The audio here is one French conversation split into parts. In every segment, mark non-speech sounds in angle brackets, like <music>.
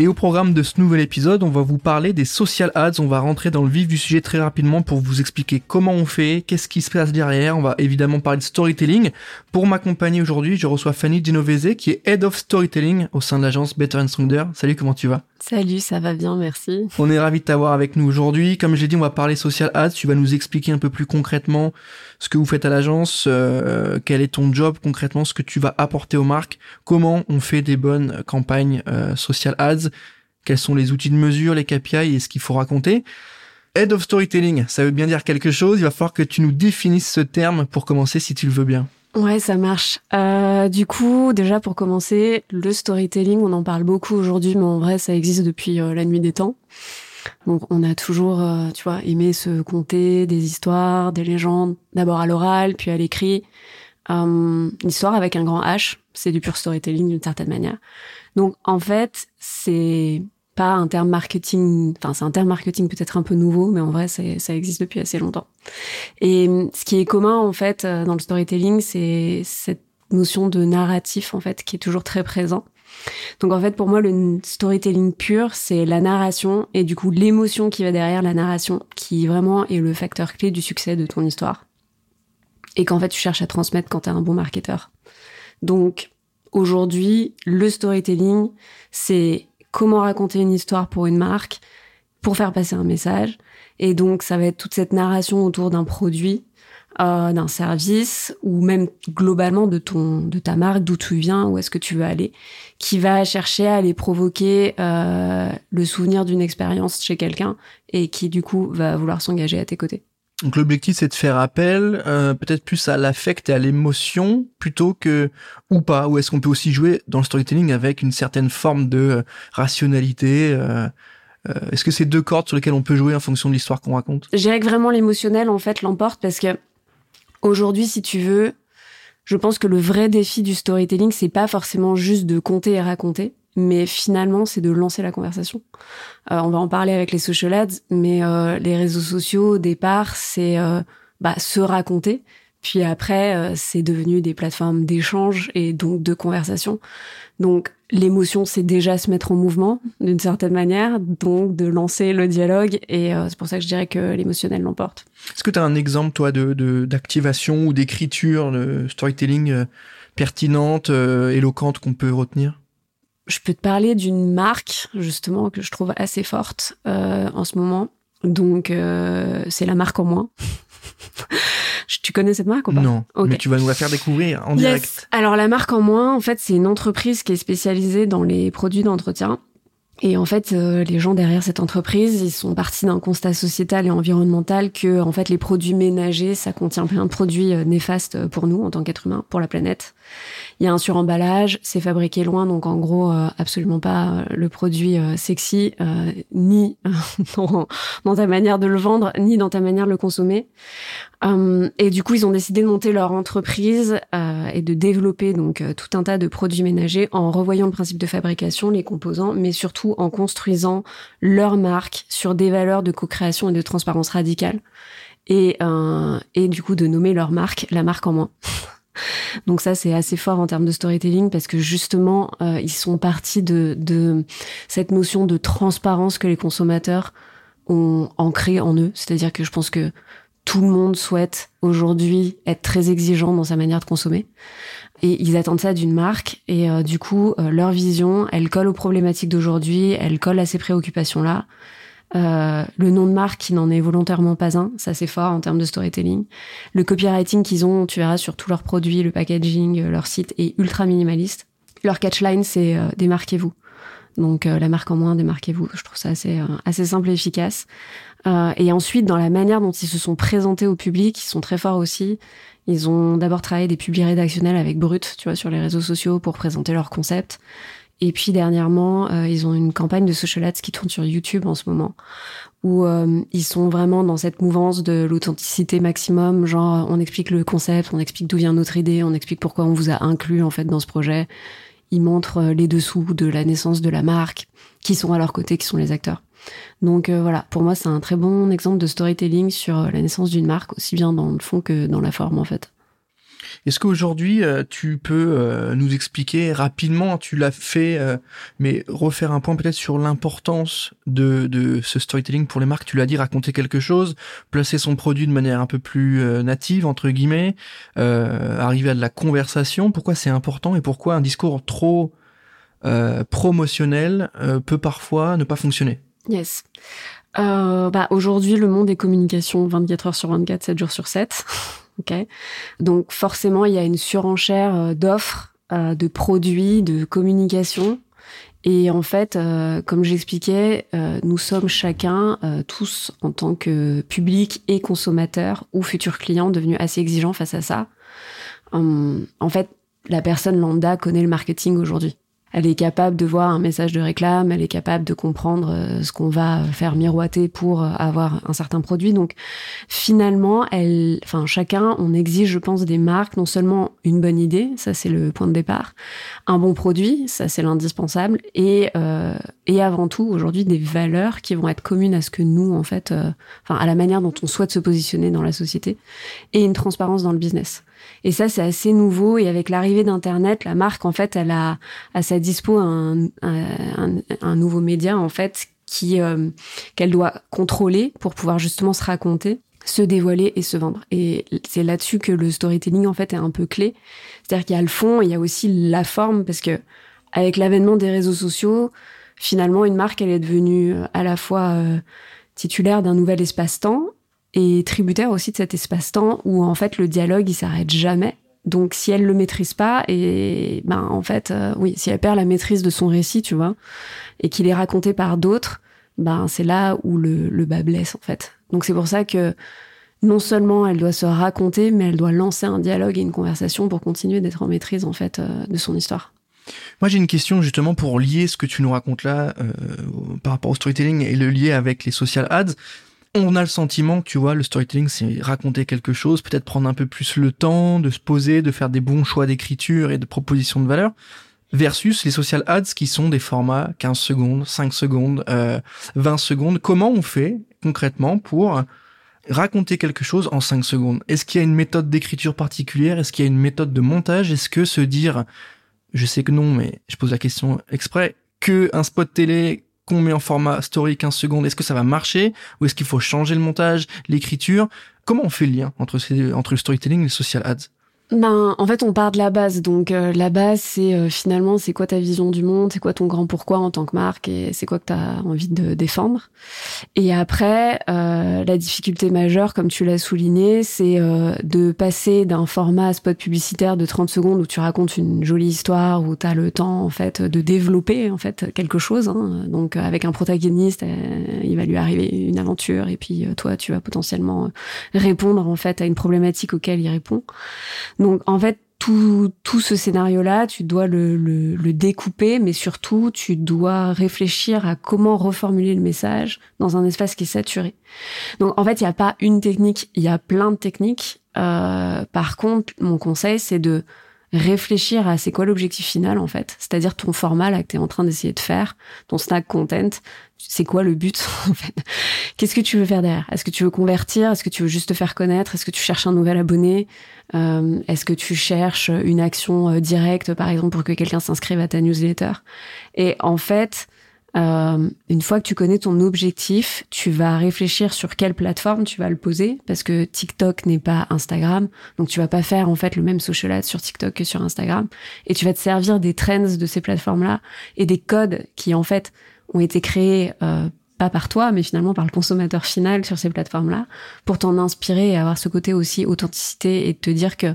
Et au programme de ce nouvel épisode, on va vous parler des social ads. On va rentrer dans le vif du sujet très rapidement pour vous expliquer comment on fait, qu'est-ce qui se passe derrière. On va évidemment parler de storytelling. Pour m'accompagner aujourd'hui, je reçois Fanny Genovese qui est Head of Storytelling au sein de l'agence Better and Stronger. Salut, comment tu vas? Salut, ça va bien, merci. On est ravi de t'avoir avec nous aujourd'hui. Comme je l'ai dit, on va parler social ads. Tu vas nous expliquer un peu plus concrètement ce que vous faites à l'agence, euh, quel est ton job concrètement, ce que tu vas apporter aux marques, comment on fait des bonnes campagnes euh, social ads, quels sont les outils de mesure, les KPI et ce qu'il faut raconter. Head of Storytelling, ça veut bien dire quelque chose. Il va falloir que tu nous définisses ce terme pour commencer si tu le veux bien. Ouais, ça marche. Euh, du coup, déjà pour commencer, le storytelling, on en parle beaucoup aujourd'hui, mais en vrai, ça existe depuis euh, la nuit des temps. Donc, on a toujours, euh, tu vois, aimé se conter des histoires, des légendes, d'abord à l'oral, puis à l'écrit. Euh, l'histoire avec un grand H, c'est du pur storytelling d'une certaine manière. Donc, en fait, c'est pas un terme marketing, enfin c'est un terme marketing peut-être un peu nouveau, mais en vrai ça existe depuis assez longtemps. Et ce qui est commun en fait euh, dans le storytelling, c'est cette notion de narratif en fait qui est toujours très présent. Donc en fait pour moi le storytelling pur c'est la narration et du coup l'émotion qui va derrière la narration qui vraiment est le facteur clé du succès de ton histoire et qu'en fait tu cherches à transmettre quand tu es un bon marketeur. Donc aujourd'hui le storytelling c'est comment raconter une histoire pour une marque, pour faire passer un message. Et donc, ça va être toute cette narration autour d'un produit, euh, d'un service, ou même globalement de ton, de ta marque, d'où tu viens, où est-ce que tu veux aller, qui va chercher à aller provoquer euh, le souvenir d'une expérience chez quelqu'un et qui du coup va vouloir s'engager à tes côtés. Donc l'objectif c'est de faire appel euh, peut-être plus à l'affect et à l'émotion plutôt que ou pas ou est-ce qu'on peut aussi jouer dans le storytelling avec une certaine forme de euh, rationalité euh, est-ce que c'est deux cordes sur lesquelles on peut jouer en fonction de l'histoire qu'on raconte? Je dirais que vraiment l'émotionnel en fait l'emporte parce que aujourd'hui si tu veux je pense que le vrai défi du storytelling c'est pas forcément juste de compter et raconter mais finalement c'est de lancer la conversation. Euh, on va en parler avec les social ads, mais euh, les réseaux sociaux au départ c'est euh, bah, se raconter, puis après c'est devenu des plateformes d'échange et donc de conversation. Donc l'émotion c'est déjà se mettre en mouvement d'une certaine manière, donc de lancer le dialogue et c'est pour ça que je dirais que l'émotionnel l'emporte. Est-ce que tu as un exemple toi de d'activation ou d'écriture de storytelling pertinente, éloquente qu'on peut retenir? Je peux te parler d'une marque justement que je trouve assez forte euh, en ce moment. Donc euh, c'est la marque en moins. <laughs> tu connais cette marque ou pas Non, mais tu vas nous la faire découvrir en direct. Alors la marque en moins, en fait, c'est une entreprise qui est spécialisée dans les produits d'entretien. Et en fait, euh, les gens derrière cette entreprise, ils sont partis d'un constat sociétal et environnemental que, en fait, les produits ménagers, ça contient plein de produits néfastes pour nous en tant qu'êtres humains, pour la planète. Il y a un suremballage, c'est fabriqué loin, donc en gros, euh, absolument pas euh, le produit euh, sexy, ni <laughs> dans, dans, ta manière de le vendre, ni dans ta manière de le consommer. et du coup, ils ont décidé de monter leur entreprise et de développer donc tout un tas de produits ménagers en revoyant le principe de fabrication, les composants, mais surtout en construisant leur marque sur des valeurs de co-création et de transparence radicale. Et, et du coup, de nommer leur marque la marque en moins. <laughs> Donc ça, c'est assez fort en termes de storytelling parce que justement, euh, ils sont partis de, de cette notion de transparence que les consommateurs ont ancrée en eux. C'est-à-dire que je pense que tout le monde souhaite aujourd'hui être très exigeant dans sa manière de consommer. Et ils attendent ça d'une marque. Et euh, du coup, euh, leur vision, elle colle aux problématiques d'aujourd'hui, elle colle à ces préoccupations-là. Euh, le nom de marque qui n'en est volontairement pas un, ça c'est fort en termes de storytelling. Le copywriting qu'ils ont, tu verras sur tous leurs produits, le packaging, euh, leur site est ultra minimaliste. Leur catchline c'est euh, démarquez-vous. Donc la marque en moins, démarquez-vous. Je trouve ça assez assez simple et efficace. et ensuite dans la manière dont ils se sont présentés au public, ils sont très forts aussi. Ils ont d'abord travaillé des publics rédactionnels avec Brut, tu vois, sur les réseaux sociaux pour présenter leur concept. Et puis dernièrement, euh, ils ont une campagne de social ads qui tourne sur YouTube en ce moment, où euh, ils sont vraiment dans cette mouvance de l'authenticité maximum. Genre, on explique le concept, on explique d'où vient notre idée, on explique pourquoi on vous a inclus en fait dans ce projet. Ils montrent euh, les dessous de la naissance de la marque, qui sont à leur côté, qui sont les acteurs. Donc voilà, pour moi c'est un très bon exemple de storytelling sur la naissance d'une marque, aussi bien dans le fond que dans la forme en fait. Est-ce qu'aujourd'hui, euh, tu peux euh, nous expliquer rapidement, tu l'as fait, euh, mais refaire un point peut-être sur l'importance de, de ce storytelling pour les marques Tu l'as dit, raconter quelque chose, placer son produit de manière un peu plus native, entre guillemets, arriver à de la conversation. Pourquoi c'est important et pourquoi un discours trop promotionnel peut parfois ne pas fonctionner? Yes. bah, Aujourd'hui, le monde est communication 24 heures sur 24, 7 jours sur 7. Donc forcément, il y a une surenchère euh, d'offres, euh, de produits, de communication. Et en fait, euh, comme j'expliquais, nous sommes chacun, tous en tant que public et consommateur ou futurs clients, devenus assez exigeants face à ça. Hum, en fait, la personne lambda connaît le marketing aujourd'hui. Elle est capable de voir un message de réclame, elle est capable de comprendre euh, ce qu'on va faire miroiter pour euh, avoir un certain produit. Donc finalement, elle, enfin chacun, on exige, je pense, des marques non seulement une bonne idée, ça c'est le point de départ, un bon produit, ça c'est l'indispensable, et euh, et avant tout aujourd'hui des valeurs qui vont être communes à ce que nous en fait, enfin à la manière dont on souhaite se positionner dans la société, et une transparence dans le business. Et ça, c'est assez nouveau. Et avec l'arrivée d'Internet, la marque, en fait, elle a à sa dispo un, un, un nouveau média, en fait, qui euh, qu'elle doit contrôler pour pouvoir justement se raconter, se dévoiler et se vendre. Et c'est là-dessus que le storytelling, en fait, est un peu clé. C'est-à-dire qu'il y a le fond, et il y a aussi la forme, parce que avec l'avènement des réseaux sociaux, finalement, une marque, elle est devenue euh, à la fois euh, titulaire d'un nouvel espace-temps et tributaire aussi de cet espace-temps où en fait le dialogue il s'arrête jamais. Donc si elle le maîtrise pas et ben en fait euh, oui si elle perd la maîtrise de son récit tu vois et qu'il est raconté par d'autres ben c'est là où le, le bas blesse en fait. Donc c'est pour ça que non seulement elle doit se raconter mais elle doit lancer un dialogue et une conversation pour continuer d'être en maîtrise en fait euh, de son histoire. Moi, j'ai une question justement pour lier ce que tu nous racontes là euh, par rapport au storytelling et le lier avec les social ads on a le sentiment que tu vois, le storytelling, c'est raconter quelque chose, peut-être prendre un peu plus le temps de se poser, de faire des bons choix d'écriture et de proposition de valeur, versus les social ads qui sont des formats 15 secondes, 5 secondes, 20 euh, secondes. Comment on fait concrètement pour raconter quelque chose en 5 secondes? Est-ce qu'il y a une méthode d'écriture particulière? Est-ce qu'il y a une méthode de montage? Est-ce que se dire, je sais que non, mais je pose la question exprès, que un spot télé qu'on met en format story 15 secondes, est-ce que ça va marcher ou est-ce qu'il faut changer le montage, l'écriture? Comment on fait le lien entre, entre le storytelling et les social ads? Ben, en fait, on part de la base. Donc, euh, la base, c'est euh, finalement, c'est quoi ta vision du monde, c'est quoi ton grand pourquoi en tant que marque, et c'est quoi que tu as envie de défendre. Et après, euh, la difficulté majeure, comme tu l'as souligné, c'est de passer d'un format spot publicitaire de 30 secondes où tu racontes une jolie histoire, où tu as le temps, en fait, de développer, en fait, quelque chose. Hein. Donc, avec un protagoniste, il va lui arriver une aventure, et puis toi, tu vas potentiellement répondre, en fait, à une problématique auquel il répond. Donc en fait, tout, tout ce scénario-là, tu dois le, le, le, découper, mais surtout, tu dois réfléchir à comment reformuler le message dans un espace qui est saturé. Donc, en fait, il n'y a pas une technique, il y a plein de techniques. Euh, par contre, mon conseil, c'est de réfléchir à c'est quoi l'objectif final en fait, c'est-à-dire ton format là que tu es en train d'essayer de faire, ton snack content, c'est quoi le but <laughs> en fait? Qu'est-ce que tu veux faire derrière? Est-ce que tu veux convertir? Est-ce que tu veux juste te faire connaître? Est-ce que tu cherches un nouvel abonné? Euh, Est-ce que tu cherches une action euh, directe par exemple pour que quelqu'un s'inscrive à ta newsletter? Et en fait, euh, une fois que tu connais ton objectif, tu vas réfléchir sur quelle plateforme tu vas le poser parce que TikTok n'est pas Instagram, donc tu vas pas faire en fait le même social sur TikTok que sur Instagram et tu vas te servir des trends de ces plateformes-là et des codes qui en fait ont été créés euh, pas par toi mais finalement par le consommateur final sur ces plateformes-là pour t'en inspirer et avoir ce côté aussi authenticité et te dire que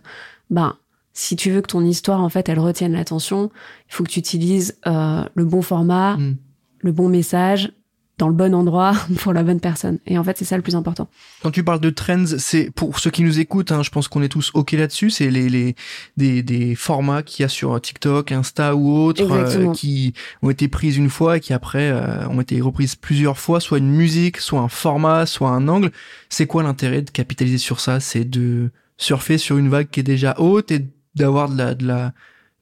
ben si tu veux que ton histoire en fait elle retienne l'attention, il faut que tu utilises euh, le bon format. Mm le bon message dans le bon endroit <laughs> pour la bonne personne. Et en fait, c'est ça le plus important. Quand tu parles de trends, c'est pour ceux qui nous écoutent, hein, je pense qu'on est tous ok là-dessus. C'est les, les des, des formats qu'il y a sur TikTok, Insta ou autres euh, qui ont été prises une fois et qui après euh, ont été reprises plusieurs fois, soit une musique, soit un format, soit un angle. C'est quoi l'intérêt de capitaliser sur ça? C'est de surfer sur une vague qui est déjà haute et d'avoir de la, de la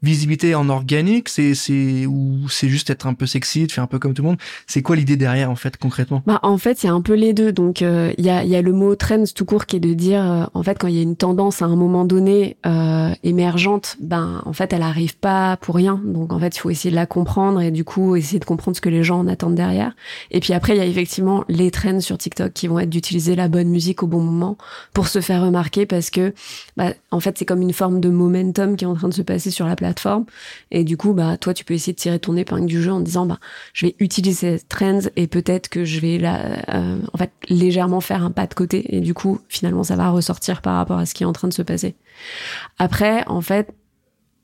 visibilité en organique c'est c'est ou c'est juste être un peu sexy de faire un peu comme tout le monde. C'est quoi l'idée derrière en fait concrètement? Bah en fait il y a un peu les deux. Donc euh, il y a il y a le mot trends tout court qui est de dire euh, en fait quand il y a une tendance à un moment donné euh, émergente ben en fait elle arrive pas pour rien. Donc en fait il faut essayer de la comprendre et du coup essayer de comprendre ce que les gens en attendent derrière. Et puis après il y a effectivement les trends sur TikTok qui vont être d'utiliser la bonne musique au bon moment pour se faire remarquer parce que bah, en fait c'est comme une forme de momentum qui est en train de se passer sur la plateforme Et du coup, bah, toi, tu peux essayer de tirer ton épingle du jeu en disant, bah, je vais utiliser cette trends et peut-être que je vais là, euh, en fait, légèrement faire un pas de côté. Et du coup, finalement, ça va ressortir par rapport à ce qui est en train de se passer. Après, en fait,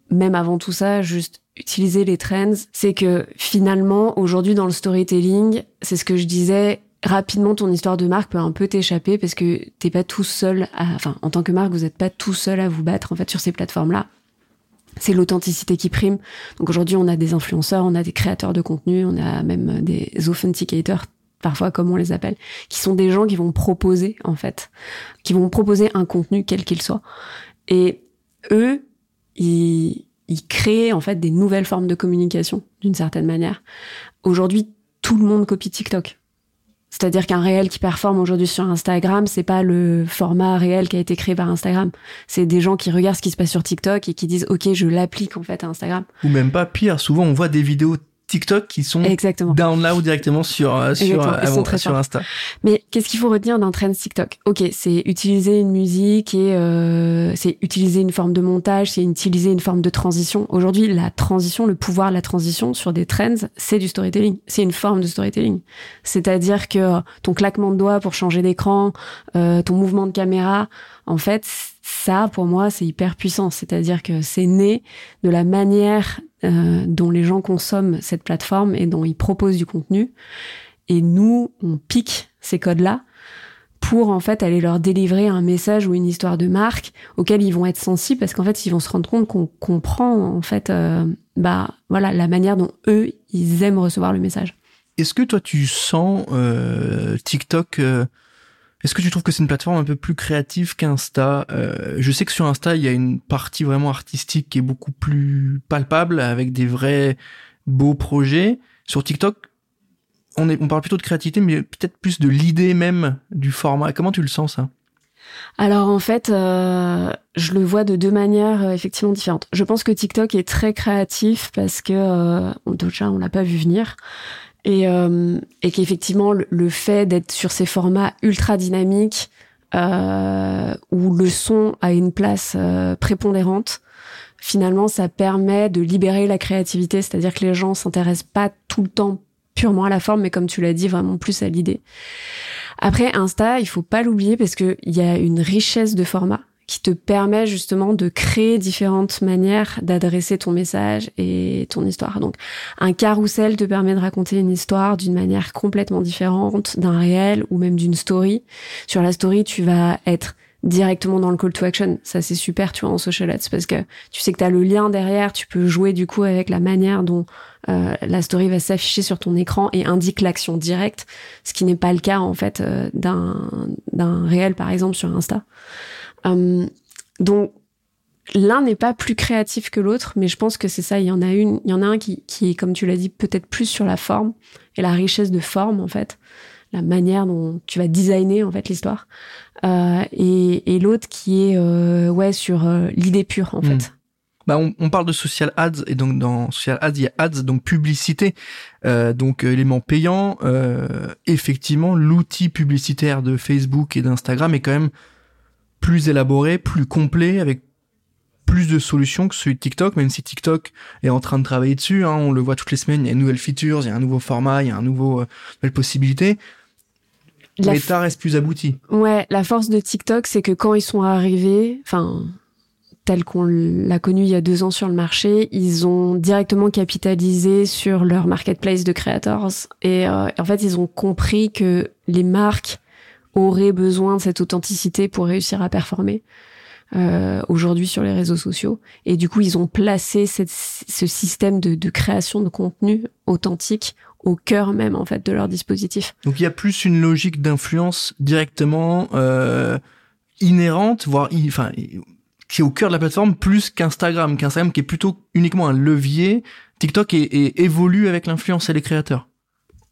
même avant tout ça, juste utiliser les trends, c'est que finalement, aujourd'hui, dans le storytelling, c'est ce que je disais, rapidement ton histoire de marque peut un peu t'échapper parce que t'es pas tout seul à, enfin en tant que marque vous n'êtes pas tout seul à vous battre en fait sur ces plateformes là c'est l'authenticité qui prime. Donc aujourd'hui, on a des influenceurs, on a des créateurs de contenu, on a même des authenticators parfois comme on les appelle, qui sont des gens qui vont proposer en fait, qui vont proposer un contenu quel qu'il soit. Et eux, ils, ils créent en fait des nouvelles formes de communication d'une certaine manière. Aujourd'hui, tout le monde copie TikTok. C'est-à-dire qu'un réel qui performe aujourd'hui sur Instagram, c'est pas le format réel qui a été créé par Instagram. C'est des gens qui regardent ce qui se passe sur TikTok et qui disent OK, je l'applique en fait à Instagram. Ou même pas pire, souvent on voit des vidéos TikTok qui sont Exactement. down là ou directement sur euh, sur euh, sur Insta. Mais qu'est-ce qu'il faut retenir d'un trend TikTok? Ok, c'est utiliser une musique et euh, c'est utiliser une forme de montage, c'est utiliser une forme de transition. Aujourd'hui, la transition, le pouvoir de la transition sur des trends, c'est du storytelling. C'est une forme de storytelling. C'est-à-dire que ton claquement de doigts pour changer d'écran, euh, ton mouvement de caméra, en fait, ça, pour moi, c'est hyper puissant. C'est-à-dire que c'est né de la manière euh, dont les gens consomment cette plateforme et dont ils proposent du contenu. Et nous, on pique ces codes-là pour en fait aller leur délivrer un message ou une histoire de marque auquel ils vont être sensibles parce qu'en fait ils vont se rendre compte qu'on comprend en fait euh, bah voilà la manière dont eux ils aiment recevoir le message. Est-ce que toi tu sens euh, TikTok est-ce que tu trouves que c'est une plateforme un peu plus créative qu'Insta? Euh, Je sais que sur Insta, il y a une partie vraiment artistique qui est beaucoup plus palpable, avec des vrais beaux projets. Sur TikTok, on, parle plutôt de créativité, mais peut-être plus de l'idée même du format. Comment tu le sens ça? Alors en fait, euh, je le vois de deux manières euh, effectivement différentes. Je pense que TikTok est très créatif parce que euh, déjà on l'a pas vu venir et, euh, et qu'effectivement le, fait d'être sur ces formats ultra dynamiques euh, où le son a une place euh, prépondérante, finalement ça permet de libérer la créativité, c'est-à-dire que les gens s'intéressent pas tout le temps purement à la forme, mais comme tu l'as dit, vraiment plus à l'idée. Après, Insta, il faut pas l'oublier parce qu'il y a une richesse de formats qui te permet justement de créer différentes manières d'adresser ton message et ton histoire. Donc, un carrousel te permet de raconter une histoire d'une manière complètement différente d'un réel ou même d'une story. Sur la story, tu vas être directement dans le call to action. Ça, c'est super, tu vois, en social ads, parce que tu sais que tu as le lien derrière, tu peux jouer du coup avec la manière dont euh, la story va s'afficher sur ton écran et indique l'action directe, ce qui n'est pas le cas, en fait, euh, d'un, d'un réel, par exemple, sur Insta. Euh, donc l'un n'est pas plus créatif que l'autre, mais je pense que c'est ça. Il y en a une, il y en a un qui, qui est, comme tu l'as dit, peut-être plus sur la forme et la richesse de forme en fait, la manière dont tu vas designer en fait l'histoire, euh, et, et l'autre qui est euh, ouais sur euh, l'idée pure en hmm. fait. Bah on, on, parle de social ads et donc dans social ads il y a ads donc publicité euh, donc élément payant effectivement l'outil publicitaire de Facebook et d'Instagram est quand même plus élaboré, plus complet, avec plus de solutions que celui de TikTok, même si TikTok est en train de travailler dessus. Hein, on le voit toutes les semaines, il y a une nouvelle features, il y a un nouveau format, il y a un nouveau, euh, nouvelle possibilité. L'état reste plus abouti. Ouais, la force de TikTok, c'est que quand ils sont arrivés, enfin, tel qu'on l'a connu il y a deux ans sur le marché, ils ont directement capitalisé sur leur marketplace de creators. Et euh, en fait, ils ont compris que les marques auraient besoin de cette authenticité pour réussir à performer euh, aujourd'hui sur les réseaux sociaux. Et du coup, ils ont placé cette, ce système de, de, création de contenu authentique au cœur même en fait de leur dispositif. Donc il y a plus une logique d'influence directement euh, inhérente, voire enfin qui est au cœur de la plateforme plus qu'Instagram, qu'Instagram qui est plutôt uniquement un levier. TikTok est, évolue avec l'influence et les créateurs.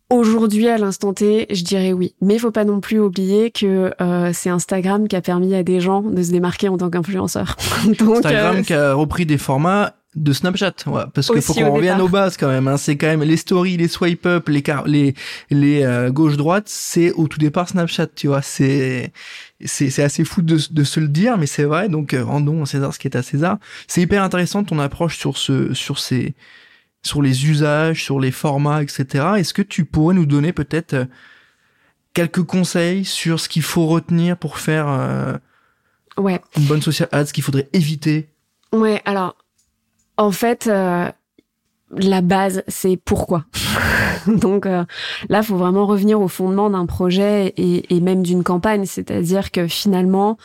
Aujourd'hui, à l'instant T, je dirais oui. Mais il faut pas non plus oublier que euh, c'est Instagram qui a permis à des gens de se démarquer en tant qu'influenceur. <laughs> Instagram qui a repris des formats de Snapchat, ouais, parce qu'il faut qu'on revienne aux bases quand même. Hein. C'est quand même les stories, les swipe up, les les les euh, gauche droite, c'est au tout départ Snapchat, tu vois. C'est c'est c'est assez fou de, de se le dire, mais c'est vrai. Donc euh, rendons à César ce qui est à César. C'est hyper intéressant ton approche sur ce sur ces sur les usages, sur les formats, etc. Est-ce que tu pourrais nous donner peut-être euh, quelques conseils sur ce qu'il faut retenir pour faire ouais. une bonne social ad, ce qu'il faudrait éviter? Ouais, alors en fait, euh, la base, c'est pourquoi? <laughs> Donc euh, là, faut vraiment revenir au fondement d'un projet et, même d'une campagne, c'est-à-dire que finalement,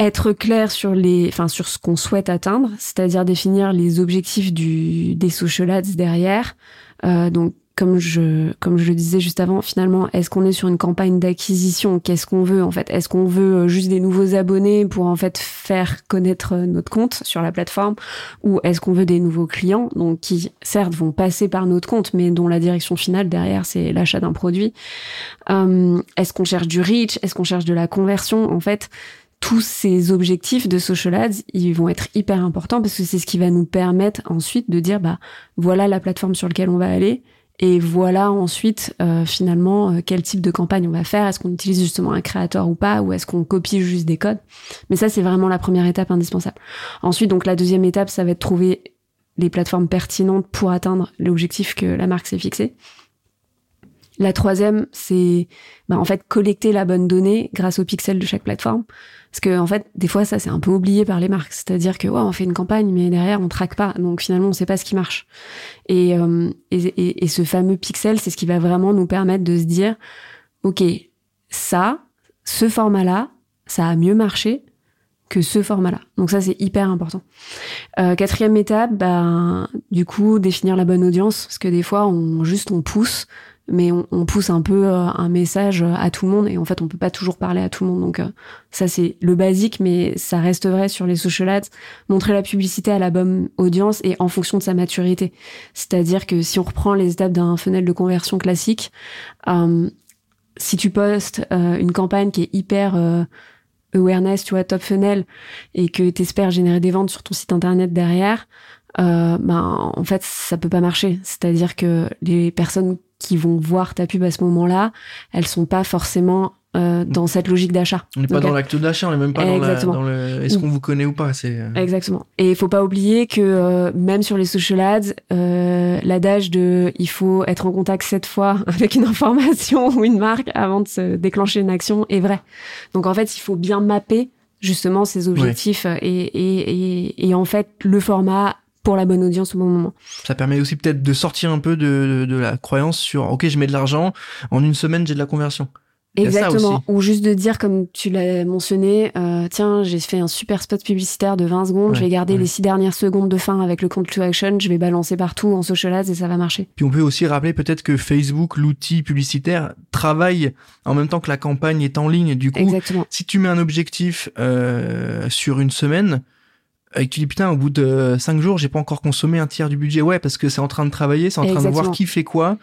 être clair sur les, enfin sur ce qu'on souhaite atteindre, c'est-à-dire définir les objectifs du des social ads derrière. Euh, donc comme je comme je le disais juste avant, finalement, est-ce qu'on est sur une campagne d'acquisition? Qu'est-ce qu'on veut en fait? Est-ce qu'on veut euh, juste des nouveaux abonnés pour en fait faire connaître euh, notre compte sur la plateforme, ou est-ce qu'on veut des nouveaux clients, donc qui certes vont passer par notre compte, mais dont la direction finale derrière c'est l'achat d'un produit? Euh, Est-ce qu'on cherche du reach? Est-ce qu'on cherche de la conversion En fait, tous ces objectifs de social ads, ils vont être hyper importants parce que c'est ce qui va nous permettre ensuite de dire bah voilà la plateforme sur laquelle on va aller et voilà ensuite euh, finalement euh, quel type de campagne on va faire. Est-ce qu'on utilise justement un créateur ou pas, ou est-ce qu'on copie juste des codes? Mais ça c'est vraiment la première étape indispensable. Ensuite donc la deuxième étape ça va être trouver les plateformes pertinentes pour atteindre l'objectif que la marque s'est fixé. La troisième, c'est bah, en fait collecter la bonne donnée grâce aux pixels de chaque plateforme. Parce que en fait, des fois, ça c'est un peu oublié par les marques. C'est-à-dire que ouais, on fait une campagne, mais derrière on traque pas. Donc finalement, on sait pas ce qui marche. Et, euh, et, et, ce fameux pixel, c'est ce qui va vraiment nous permettre de se dire, ok, ça, ce format-là, ça a mieux marché que ce format-là. Donc ça, c'est hyper important. Euh, quatrième étape, ben, du coup, définir la bonne audience, parce que des fois, on juste on pousse mais on, pousse un peu euh, un message à tout le monde et en fait on peut pas toujours parler à tout le monde. Donc euh, ça c'est le basique mais ça reste vrai sur les social ads. Montrer la publicité à la bonne audience et en fonction de sa maturité. C'est-à-dire que si on reprend les étapes d'un funnel de conversion classique euh, si tu postes une campagne qui est hyper awareness tu vois top funnel et que tu espères générer des ventes sur ton site internet derrière ben en fait ça peut pas marcher. C'est-à-dire que les personnes qui vont voir ta pub à ce moment-là, elles sont pas forcément euh, dans cette logique d'achat. On n'est pas dans l'acte d'achat, on n'est même pas dans, la, dans, le est-ce qu'on vous connaît ou pas. C'est euh. exactement. Et il faut pas oublier que euh, même sur les social ads, euh, l'adage de il faut être en contact sept fois <laughs> avec une information ou une marque avant de se déclencher une action est vrai. Donc en fait, il faut bien mapper justement ces objectifs et, et, et, et en fait le format pour la bonne audience au bon moment. Ça permet aussi peut-être de sortir un peu de, de, la croyance sur ok je mets de l'argent en une semaine j'ai de la conversion. Exactement. Ou juste de dire, comme tu l'as mentionné, euh, tiens, j'ai fait un super spot publicitaire de 20 secondes, je vais garder les six dernières secondes de fin avec le call to action, je vais balancer partout en social ads et ça va marcher. Puis on peut aussi rappeler peut-être que Facebook, l'outil publicitaire, travaille en même temps que la campagne est en ligne. Du coup, Exactement. si tu mets un objectif euh, sur une semaine, et que tu dis putain au bout de cinq jours j'ai pas encore consommé un tiers du budget ouais parce que c'est en train de travailler c'est en train de voir qui fait quoi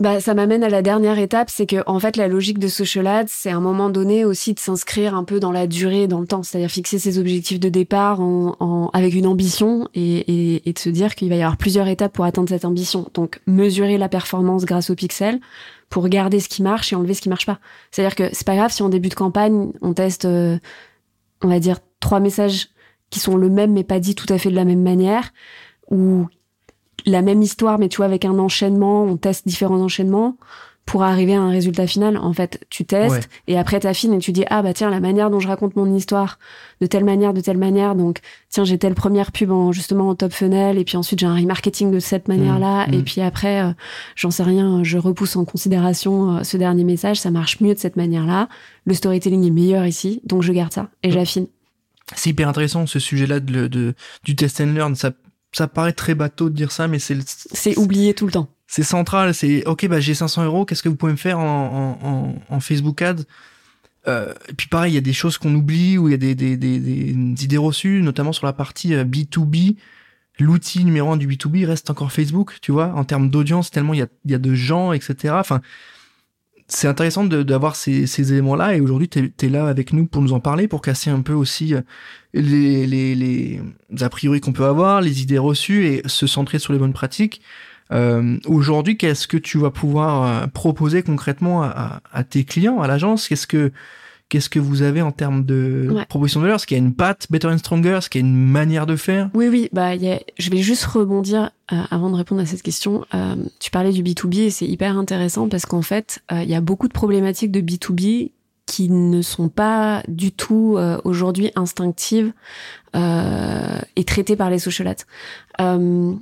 bah, ça m'amène à la dernière étape, c'est que en fait la logique de social ads, c'est à un moment donné aussi de s'inscrire un peu dans la durée, dans le temps, c'est-à-dire fixer ses objectifs de départ en, en avec une ambition et, et, et de se dire qu'il va y avoir plusieurs étapes pour atteindre cette ambition. Donc mesurer la performance grâce aux pixels pour regarder ce qui marche et enlever ce qui marche pas. C'est-à-dire que c'est pas grave si en début de campagne on teste, euh, on va dire trois messages qui sont le même mais pas dit tout à fait de la même manière, ou la même histoire mais tu vois avec un enchaînement, on teste différents enchaînements pour arriver à un résultat final. En fait, tu testes et après t'affines et tu dis ah bah tiens la manière dont je raconte mon histoire de telle manière, de telle manière. Donc tiens j'ai telle première pub en justement en top funnel et puis ensuite j'ai un remarketing de cette manière-là mmh, et mmh. puis après euh, j'en sais rien, je repousse en considération euh, ce dernier message, ça marche mieux de cette manière-là. Le storytelling est meilleur ici, donc je garde ça et j'affine c'est hyper intéressant ce sujet-là de, de, du test and learn. Ça, ça paraît très bateau de dire ça, mais c'est c'est oublié tout le temps. C'est central. C'est ok, bah j'ai 500 euros. Qu'est-ce que vous pouvez me faire en, en, en Facebook Ads Euh, et puis pareil, il y a des choses qu'on oublie ou il y a des, des, des, des, idées reçues, notamment sur la partie B2B. L'outil numéro un du B2B reste encore Facebook, tu vois, en termes d'audience, tellement il y a, il y a de gens, etc. Enfin, c'est intéressant d'avoir ces, ces éléments-là et aujourd'hui tu es, là avec nous pour nous en parler, pour casser un peu aussi les, les, les a priori qu'on peut avoir, les idées reçues et se centrer sur les bonnes pratiques. Euh, aujourd'hui, qu'est-ce que tu vas pouvoir euh, proposer concrètement à, à, tes clients, à l'agence? Qu'est-ce que qu'est-ce que vous avez en termes de proposition de valeur? Est-ce qu'il y a une patte Better and Stronger? Est-ce qu'il y a une manière de faire? Oui, oui. Bah, y a... je vais juste rebondir euh, avant de répondre à cette question. Euh, tu parlais du B2B et c'est hyper intéressant parce qu'en fait, euh, il y a beaucoup de problématiques de B2B qui ne sont pas du tout aujourd'hui instinctives et traitées par les social ads. nous,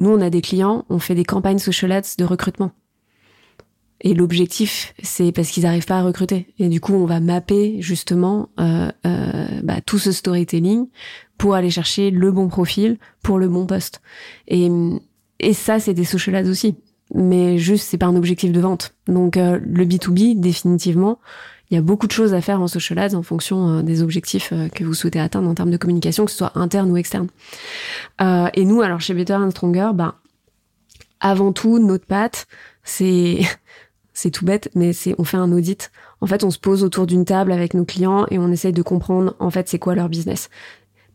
on a des clients, on fait des campagnes social ads de recrutement. Et l'objectif, c'est parce qu'ils n'arrivent pas à recruter. Et du coup, on va mapper justement euh, euh, bah, tout ce storytelling pour aller chercher le bon profil pour le bon poste. Et, et ça, c'est des social ads aussi. Mais juste, c'est pas un objectif de vente. Donc, euh, le B2B, définitivement, il y a beaucoup de choses à faire en social ads en fonction euh, des objectifs euh, que vous souhaitez atteindre en termes de communication, que ce soit interne ou externe. et nous, alors chez Better and Stronger, bah, avant tout, notre patte, c'est c'est tout bête, mais c'est on fait un audit. En fait, on se pose autour d'une table avec nos clients et on essaye de comprendre en fait c'est quoi leur business.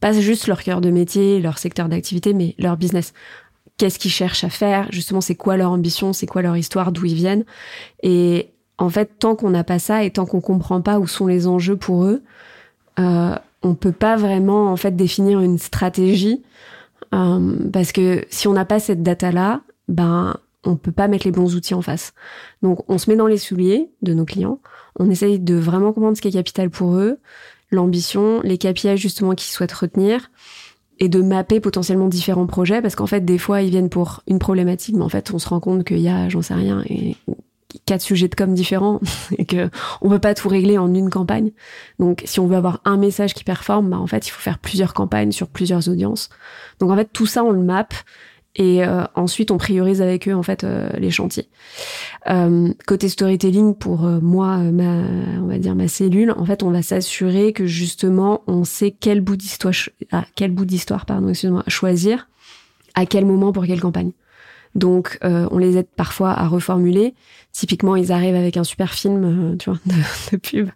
Pas juste leur cœur de métier, leur secteur d'activité, mais leur business. Qu'est-ce qu'ils cherchent à faire? Justement, c'est quoi leur ambition? C'est quoi leur histoire? D'où ils viennent? Et en fait, tant qu'on n'a pas ça et tant qu'on comprend pas où sont les enjeux pour eux, euh, on peut pas vraiment en fait définir une stratégie euh, parce que si on n'a pas cette data là, ben on peut pas mettre les bons outils en face. Donc on se met dans les souliers de nos clients, on essaye de vraiment comprendre ce qui est capital pour eux, l'ambition, les KPI justement qu'ils souhaitent retenir et de mapper potentiellement différents projets parce qu'en fait des fois ils viennent pour une problématique mais en fait on se rend compte qu'il y a j'en sais rien et quatre sujets de com différents <laughs> et que on peut pas tout régler en une campagne. Donc si on veut avoir un message qui performe, bah en fait il faut faire plusieurs campagnes sur plusieurs audiences. Donc en fait tout ça on le map et euh, ensuite on priorise avec eux en fait euh, les chantiers. Euh, côté storytelling pour moi ma on va dire ma cellule en fait on va s'assurer que justement on sait quel bout d'histoire ah, quel bout d'histoire pardon excuse-moi choisir à quel moment pour quelle campagne. Donc, euh, on les aide parfois à reformuler. Typiquement, ils arrivent avec un super film, euh, tu vois, <laughs> de, pub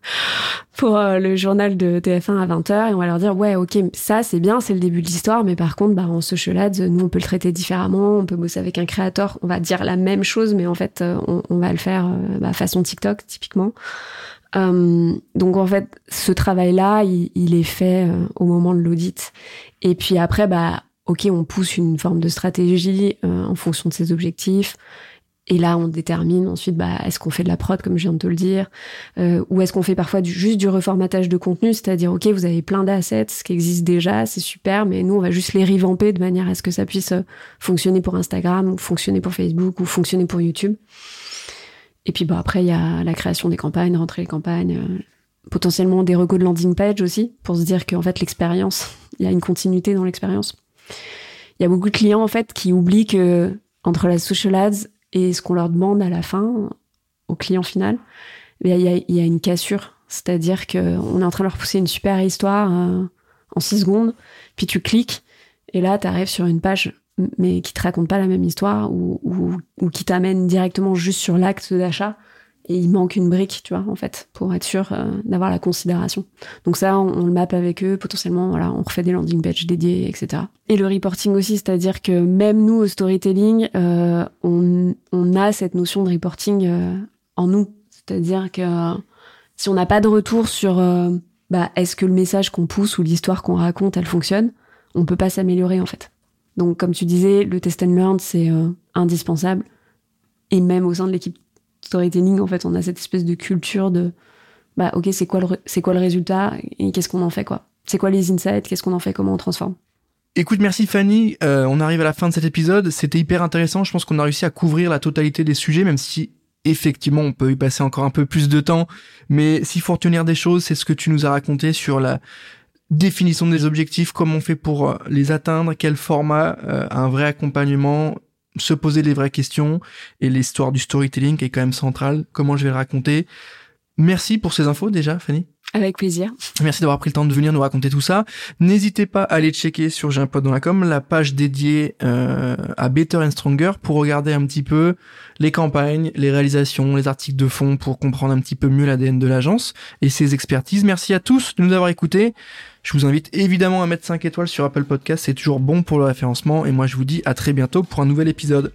pour euh, le journal de TF1 à 20h et on va leur dire, ouais, ok, ça c'est bien, c'est le début de l'histoire, mais par contre, bah, en social ads, nous, on peut le traiter différemment, on peut bosser avec un créateur, on va dire la même chose, mais en fait, on, va le faire bah, façon TikTok, typiquement. donc en fait, ce travail-là, il, il est fait au moment de l'audit. Et puis après, bah ok, on pousse une forme de stratégie euh, en fonction de ses objectifs. Et là, on détermine ensuite, bah, est-ce qu'on fait de la prod, comme je viens de te le dire, euh, ou est-ce qu'on fait parfois du, juste du reformatage de contenu, c'est-à-dire, ok, vous avez plein d'assets qui existent déjà, c'est super, mais nous, on va juste les revamper de manière à ce que ça puisse euh, fonctionner pour Instagram, fonctionner pour Facebook, ou fonctionner pour YouTube. Et puis, bah, après, il y a la création des campagnes, rentrer les campagnes, potentiellement des recos de landing page aussi, pour se dire qu'en fait, l'expérience, <laughs> il y a une continuité dans l'expérience. Il y a beaucoup de clients en fait qui oublient que entre la social ads et ce qu'on leur demande à la fin, au client final, il y a, une cassure. C'est-à-dire qu'on est en train de leur pousser une super histoire euh, en six secondes, puis tu cliques, et là, tu arrives sur une page, mais qui te raconte pas la même histoire, ou qui t'amène directement juste sur l'acte d'achat, il manque une brique, tu vois, en fait, pour être sûr euh, d'avoir la considération. Donc ça, on, le map avec eux, potentiellement, voilà, on refait des landing pages dédiés, etc. Et le reporting aussi, c'est-à-dire que même nous, au storytelling, euh, on, on, a cette notion de reporting euh, en nous. C'est-à-dire que si on n'a pas de retour sur bah, est-ce que le message qu'on pousse ou l'histoire qu'on raconte, elle fonctionne, on peut pas s'améliorer, en fait. Donc, comme tu disais, le test and learn, c'est indispensable. Et même au sein de l'équipe storytelling, en fait, on a cette espèce de culture de, bah, ok, c'est quoi le, c'est quoi le résultat et qu'est-ce qu'on en fait, quoi. C'est quoi les insights, qu'est-ce qu'on en fait, comment on transforme. Écoute, merci Fanny. Euh, on arrive à la fin de cet épisode. C'était hyper intéressant. Je pense qu'on a réussi à couvrir la totalité des sujets, même si effectivement on peut y passer encore un peu plus de temps. Mais s'il faut retenir des choses, c'est ce que tu nous as raconté sur la définition des objectifs, comment on fait pour euh, les atteindre, quel format, euh, un vrai accompagnement, se poser les vraies questions et l'histoire du storytelling est quand même centrale. Comment je vais le raconter? Merci pour ces infos déjà, Fanny. Avec plaisir. Merci d'avoir pris le temps de venir nous raconter tout ça. N'hésitez pas à aller checker sur J'ai un pote dans la com la page dédiée euh, à Better and Stronger pour regarder un petit peu les campagnes, les réalisations, les articles de fond pour comprendre un petit peu mieux l'ADN de l'agence et ses expertises. Merci à tous de nous avoir écoutés. Je vous invite évidemment à mettre 5 étoiles sur Apple Podcast, c'est toujours bon pour le référencement et moi je vous dis à très bientôt pour un nouvel épisode.